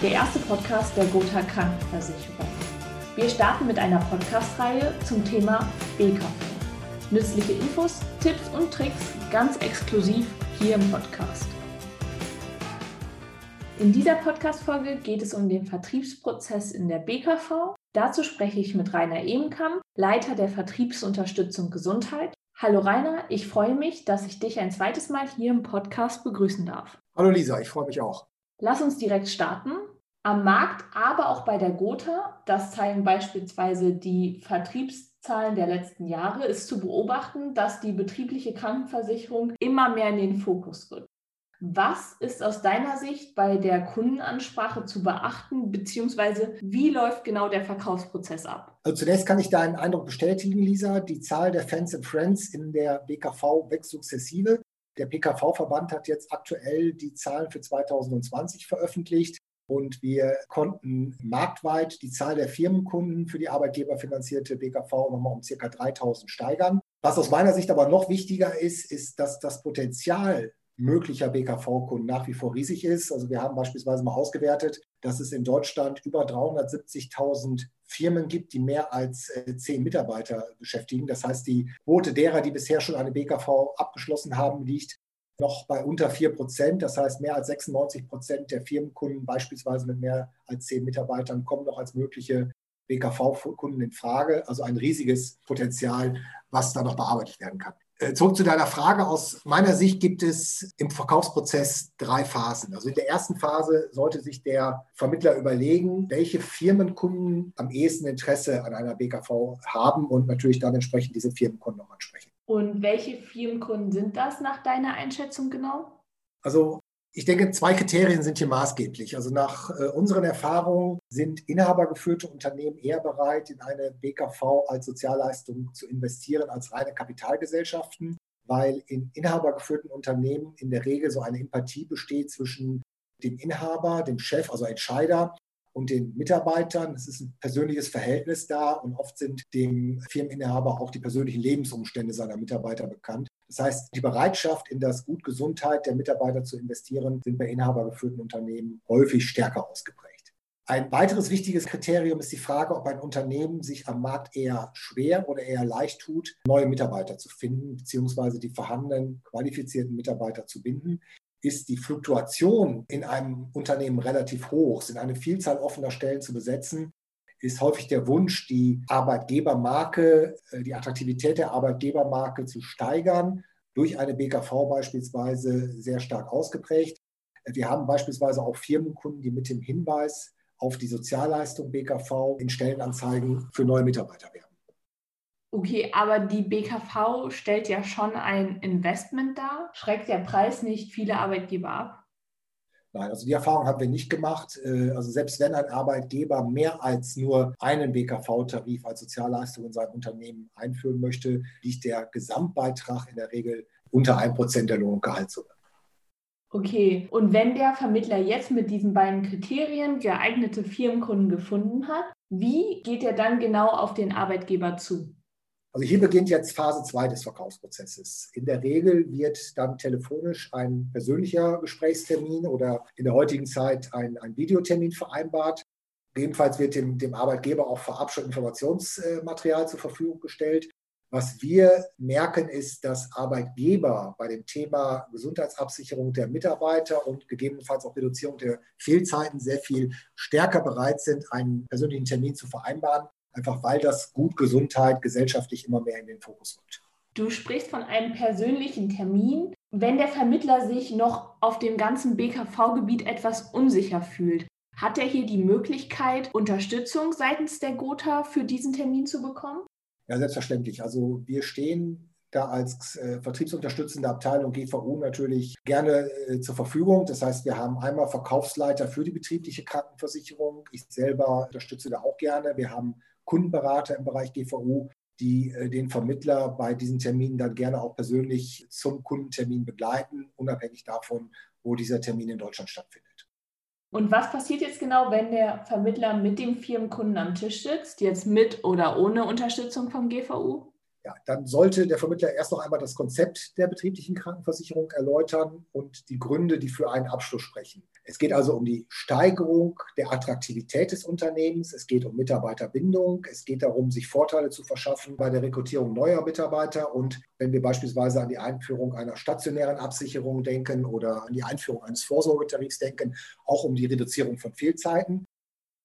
der erste Podcast der Gotha Krankenversicherung. Wir starten mit einer Podcast-Reihe zum Thema BKV. Nützliche Infos, Tipps und Tricks ganz exklusiv hier im Podcast. In dieser Podcast-Folge geht es um den Vertriebsprozess in der BKV. Dazu spreche ich mit Rainer Ebenkamp, Leiter der Vertriebsunterstützung Gesundheit. Hallo Rainer, ich freue mich, dass ich dich ein zweites Mal hier im Podcast begrüßen darf. Hallo Lisa, ich freue mich auch. Lass uns direkt starten. Am Markt, aber auch bei der Gotha, das zeigen beispielsweise die Vertriebszahlen der letzten Jahre, ist zu beobachten, dass die betriebliche Krankenversicherung immer mehr in den Fokus rückt. Was ist aus deiner Sicht bei der Kundenansprache zu beachten, beziehungsweise wie läuft genau der Verkaufsprozess ab? Also zunächst kann ich deinen Eindruck bestätigen, Lisa. Die Zahl der Fans and Friends in der BKV wächst sukzessive. Der PKV-Verband hat jetzt aktuell die Zahlen für 2020 veröffentlicht und wir konnten marktweit die Zahl der Firmenkunden für die arbeitgeberfinanzierte BKV nochmal um ca. 3000 steigern. Was aus meiner Sicht aber noch wichtiger ist, ist, dass das Potenzial möglicher BKV-Kunden nach wie vor riesig ist. Also wir haben beispielsweise mal ausgewertet, dass es in Deutschland über 370.000 Firmen gibt, die mehr als äh, zehn Mitarbeiter beschäftigen. Das heißt, die Quote derer, die bisher schon eine BKV abgeschlossen haben, liegt noch bei unter 4 Prozent. Das heißt, mehr als 96 Prozent der Firmenkunden, beispielsweise mit mehr als zehn Mitarbeitern, kommen noch als mögliche BKV-Kunden in Frage. Also ein riesiges Potenzial, was da noch bearbeitet werden kann. Äh, zurück zu deiner Frage. Aus meiner Sicht gibt es im Verkaufsprozess drei Phasen. Also in der ersten Phase sollte sich der Vermittler überlegen, welche Firmenkunden am ehesten Interesse an einer BKV haben und natürlich dann entsprechend diese Firmenkunden auch ansprechen. Und welche Firmenkunden sind das nach deiner Einschätzung genau? Also ich denke, zwei Kriterien sind hier maßgeblich. Also nach äh, unseren Erfahrungen sind inhabergeführte Unternehmen eher bereit, in eine BKV als Sozialleistung zu investieren als reine Kapitalgesellschaften, weil in inhabergeführten Unternehmen in der Regel so eine Empathie besteht zwischen dem Inhaber, dem Chef, also Entscheider und den Mitarbeitern. Es ist ein persönliches Verhältnis da und oft sind dem Firmeninhaber auch die persönlichen Lebensumstände seiner Mitarbeiter bekannt. Das heißt, die Bereitschaft, in das Gut Gesundheit der Mitarbeiter zu investieren, sind bei inhabergeführten Unternehmen häufig stärker ausgeprägt. Ein weiteres wichtiges Kriterium ist die Frage, ob ein Unternehmen sich am Markt eher schwer oder eher leicht tut, neue Mitarbeiter zu finden, beziehungsweise die vorhandenen qualifizierten Mitarbeiter zu binden ist die Fluktuation in einem Unternehmen relativ hoch, sind eine Vielzahl offener Stellen zu besetzen, ist häufig der Wunsch, die Arbeitgebermarke, äh, die Attraktivität der Arbeitgebermarke zu steigern, durch eine BKV beispielsweise sehr stark ausgeprägt. Wir haben beispielsweise auch Firmenkunden, die mit dem Hinweis auf die Sozialleistung BKV in Stellenanzeigen für neue Mitarbeiter werben. Okay, aber die BKV stellt ja schon ein Investment dar. Schreckt der Preis nicht viele Arbeitgeber ab? Nein, also die Erfahrung haben wir nicht gemacht. Äh, also selbst wenn ein Arbeitgeber mehr als nur einen BKV-Tarif als Sozialleistung in seinem Unternehmen einführen möchte, liegt der Gesamtbeitrag in der Regel unter 1% der Lohn- und Gehaltssumme. Okay, und wenn der Vermittler jetzt mit diesen beiden Kriterien geeignete Firmenkunden gefunden hat, wie geht er dann genau auf den Arbeitgeber zu? Also hier beginnt jetzt Phase 2 des Verkaufsprozesses. In der Regel wird dann telefonisch ein persönlicher Gesprächstermin oder in der heutigen Zeit ein, ein Videotermin vereinbart. Ebenfalls wird dem, dem Arbeitgeber auch vorab schon Informationsmaterial zur Verfügung gestellt. Was wir merken, ist, dass Arbeitgeber bei dem Thema Gesundheitsabsicherung der Mitarbeiter und gegebenenfalls auch Reduzierung der Fehlzeiten sehr viel stärker bereit sind, einen persönlichen Termin zu vereinbaren, einfach weil das Gut Gesundheit gesellschaftlich immer mehr in den Fokus rückt. Du sprichst von einem persönlichen Termin. Wenn der Vermittler sich noch auf dem ganzen BKV-Gebiet etwas unsicher fühlt, hat er hier die Möglichkeit, Unterstützung seitens der Gotha für diesen Termin zu bekommen? Ja, selbstverständlich. Also wir stehen da als äh, vertriebsunterstützende Abteilung GVU natürlich gerne äh, zur Verfügung. Das heißt, wir haben einmal Verkaufsleiter für die betriebliche Krankenversicherung. Ich selber unterstütze da auch gerne. Wir haben Kundenberater im Bereich GVU, die äh, den Vermittler bei diesen Terminen dann gerne auch persönlich zum Kundentermin begleiten, unabhängig davon, wo dieser Termin in Deutschland stattfindet. Und was passiert jetzt genau, wenn der Vermittler mit dem Firmenkunden am Tisch sitzt, jetzt mit oder ohne Unterstützung vom GVU? Ja, dann sollte der Vermittler erst noch einmal das Konzept der betrieblichen Krankenversicherung erläutern und die Gründe, die für einen Abschluss sprechen. Es geht also um die Steigerung der Attraktivität des Unternehmens, es geht um Mitarbeiterbindung, es geht darum, sich Vorteile zu verschaffen bei der Rekrutierung neuer Mitarbeiter und wenn wir beispielsweise an die Einführung einer stationären Absicherung denken oder an die Einführung eines Vorsorgetarifs denken, auch um die Reduzierung von Fehlzeiten.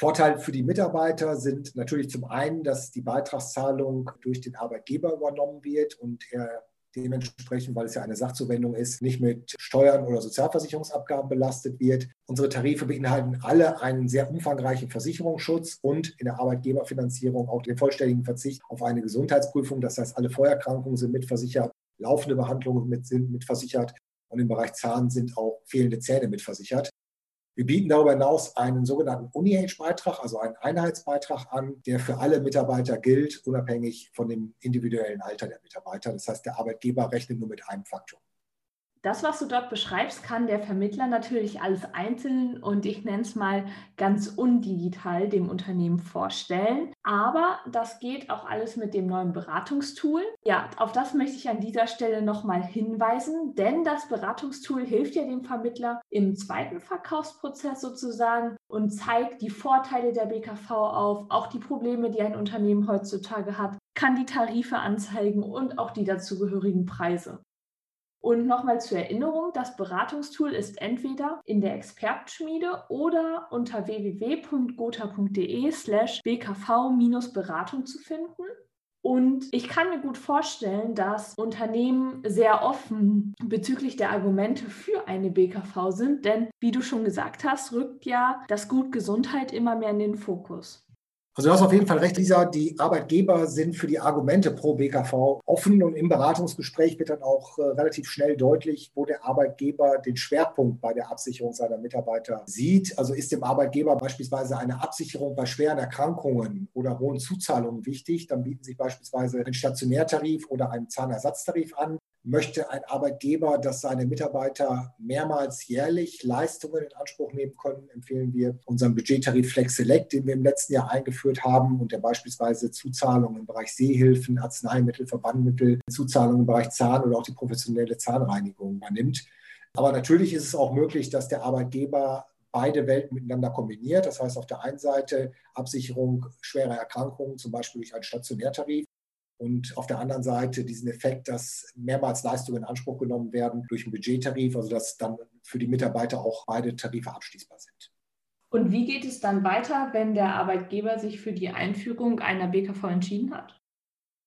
Vorteil für die Mitarbeiter sind natürlich zum einen, dass die Beitragszahlung durch den Arbeitgeber übernommen wird und er dementsprechend, weil es ja eine Sachzuwendung ist, nicht mit Steuern oder Sozialversicherungsabgaben belastet wird. Unsere Tarife beinhalten alle einen sehr umfangreichen Versicherungsschutz und in der Arbeitgeberfinanzierung auch den vollständigen Verzicht auf eine Gesundheitsprüfung. Das heißt, alle Vorerkrankungen sind mitversichert, laufende Behandlungen sind mitversichert und im Bereich Zahn sind auch fehlende Zähne mitversichert. Wir bieten darüber hinaus einen sogenannten Uni-Age-Beitrag, also einen Einheitsbeitrag an, der für alle Mitarbeiter gilt, unabhängig von dem individuellen Alter der Mitarbeiter. Das heißt, der Arbeitgeber rechnet nur mit einem Faktor das, was du dort beschreibst, kann der Vermittler natürlich alles einzeln und ich nenne es mal ganz undigital dem Unternehmen vorstellen. Aber das geht auch alles mit dem neuen Beratungstool. Ja, auf das möchte ich an dieser Stelle nochmal hinweisen, denn das Beratungstool hilft ja dem Vermittler im zweiten Verkaufsprozess sozusagen und zeigt die Vorteile der BKV auf, auch die Probleme, die ein Unternehmen heutzutage hat, kann die Tarife anzeigen und auch die dazugehörigen Preise. Und nochmal zur Erinnerung, das Beratungstool ist entweder in der Expertenschmiede oder unter www.gotha.de slash bkv-beratung zu finden. Und ich kann mir gut vorstellen, dass Unternehmen sehr offen bezüglich der Argumente für eine BKV sind, denn wie du schon gesagt hast, rückt ja das Gut Gesundheit immer mehr in den Fokus. Also du hast auf jeden Fall recht, Lisa. Die Arbeitgeber sind für die Argumente pro BKV offen und im Beratungsgespräch wird dann auch äh, relativ schnell deutlich, wo der Arbeitgeber den Schwerpunkt bei der Absicherung seiner Mitarbeiter sieht. Also ist dem Arbeitgeber beispielsweise eine Absicherung bei schweren Erkrankungen oder hohen Zuzahlungen wichtig, dann bieten sich beispielsweise ein Stationärtarif oder ein Zahnersatztarif an möchte ein Arbeitgeber, dass seine Mitarbeiter mehrmals jährlich Leistungen in Anspruch nehmen können, empfehlen wir unseren Budgettarif Flex Select, den wir im letzten Jahr eingeführt haben und der beispielsweise Zuzahlungen im Bereich Sehhilfen, Arzneimittel, Verbandmittel, Zuzahlungen im Bereich Zahn oder auch die professionelle Zahnreinigung übernimmt. Aber natürlich ist es auch möglich, dass der Arbeitgeber beide Welten miteinander kombiniert. Das heißt, auf der einen Seite Absicherung schwerer Erkrankungen, zum Beispiel durch einen Stationärtarif, und auf der anderen Seite diesen Effekt, dass mehrmals Leistungen in Anspruch genommen werden durch einen Budgettarif, also dass dann für die Mitarbeiter auch beide Tarife abschließbar sind. Und wie geht es dann weiter, wenn der Arbeitgeber sich für die Einführung einer BKV entschieden hat?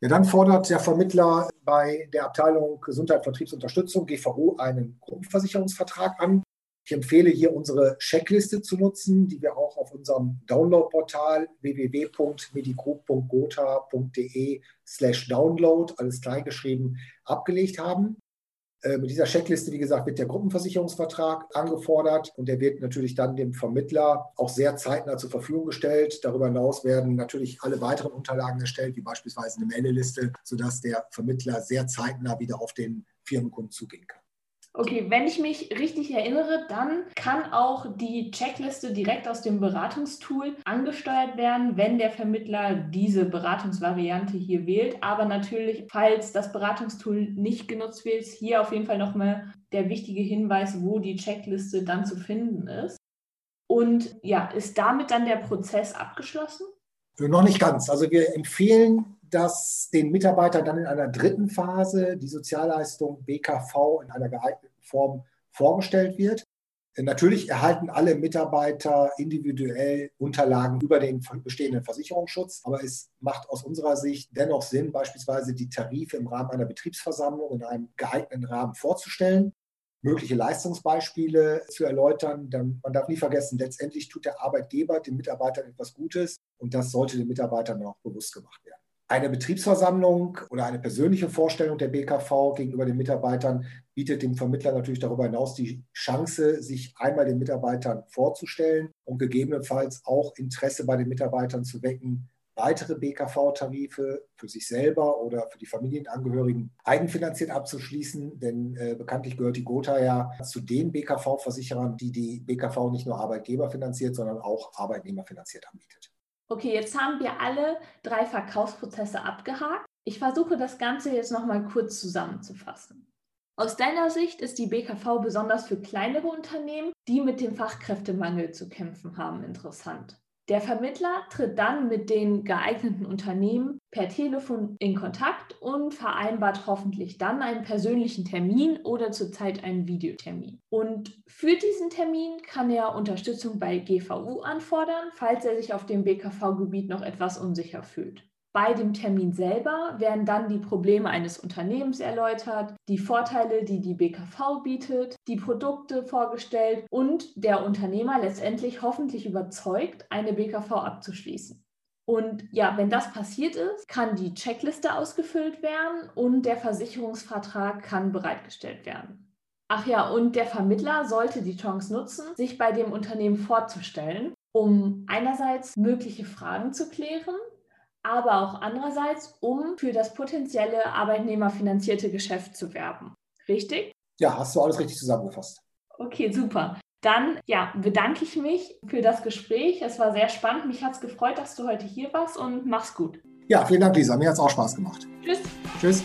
Ja, dann fordert der Vermittler bei der Abteilung Gesundheit, Vertriebsunterstützung, GVO, einen Gruppenversicherungsvertrag an. Ich empfehle hier unsere Checkliste zu nutzen, die wir auch auf unserem Downloadportal www.medicgroup.gotha.de slash download, alles kleingeschrieben, abgelegt haben. Äh, mit dieser Checkliste, wie gesagt, wird der Gruppenversicherungsvertrag angefordert und der wird natürlich dann dem Vermittler auch sehr zeitnah zur Verfügung gestellt. Darüber hinaus werden natürlich alle weiteren Unterlagen erstellt, wie beispielsweise eine Meldeliste, sodass der Vermittler sehr zeitnah wieder auf den Firmenkunden zugehen kann. Okay, wenn ich mich richtig erinnere, dann kann auch die Checkliste direkt aus dem Beratungstool angesteuert werden, wenn der Vermittler diese Beratungsvariante hier wählt. Aber natürlich, falls das Beratungstool nicht genutzt wird, hier auf jeden Fall nochmal der wichtige Hinweis, wo die Checkliste dann zu finden ist. Und ja, ist damit dann der Prozess abgeschlossen? Noch nicht ganz. Also wir empfehlen dass den Mitarbeitern dann in einer dritten Phase die Sozialleistung BKV in einer geeigneten Form vorgestellt wird. Natürlich erhalten alle Mitarbeiter individuell Unterlagen über den bestehenden Versicherungsschutz, aber es macht aus unserer Sicht dennoch Sinn, beispielsweise die Tarife im Rahmen einer Betriebsversammlung in einem geeigneten Rahmen vorzustellen, mögliche Leistungsbeispiele zu erläutern. Dann, man darf nie vergessen, letztendlich tut der Arbeitgeber den Mitarbeitern etwas Gutes und das sollte den Mitarbeitern auch bewusst gemacht werden. Eine Betriebsversammlung oder eine persönliche Vorstellung der BKV gegenüber den Mitarbeitern bietet dem Vermittler natürlich darüber hinaus die Chance, sich einmal den Mitarbeitern vorzustellen und gegebenenfalls auch Interesse bei den Mitarbeitern zu wecken, weitere BKV-Tarife für sich selber oder für die Familienangehörigen eigenfinanziert abzuschließen. Denn äh, bekanntlich gehört die Gotha ja zu den BKV-Versicherern, die die BKV nicht nur Arbeitgeber finanziert, sondern auch Arbeitnehmer finanziert anbietet. Okay, jetzt haben wir alle drei Verkaufsprozesse abgehakt. Ich versuche das Ganze jetzt nochmal kurz zusammenzufassen. Aus deiner Sicht ist die BKV besonders für kleinere Unternehmen, die mit dem Fachkräftemangel zu kämpfen haben, interessant. Der Vermittler tritt dann mit den geeigneten Unternehmen per Telefon in Kontakt und vereinbart hoffentlich dann einen persönlichen Termin oder zurzeit einen Videotermin. Und für diesen Termin kann er Unterstützung bei GVU anfordern, falls er sich auf dem BKV-Gebiet noch etwas unsicher fühlt. Bei dem Termin selber werden dann die Probleme eines Unternehmens erläutert, die Vorteile, die die BKV bietet, die Produkte vorgestellt und der Unternehmer letztendlich hoffentlich überzeugt, eine BKV abzuschließen. Und ja, wenn das passiert ist, kann die Checkliste ausgefüllt werden und der Versicherungsvertrag kann bereitgestellt werden. Ach ja, und der Vermittler sollte die Chance nutzen, sich bei dem Unternehmen vorzustellen, um einerseits mögliche Fragen zu klären aber auch andererseits, um für das potenzielle arbeitnehmerfinanzierte Geschäft zu werben. Richtig? Ja, hast du alles richtig zusammengefasst. Okay, super. Dann ja, bedanke ich mich für das Gespräch. Es war sehr spannend. Mich hat es gefreut, dass du heute hier warst und mach's gut. Ja, vielen Dank, Lisa. Mir hat es auch Spaß gemacht. Tschüss. Tschüss.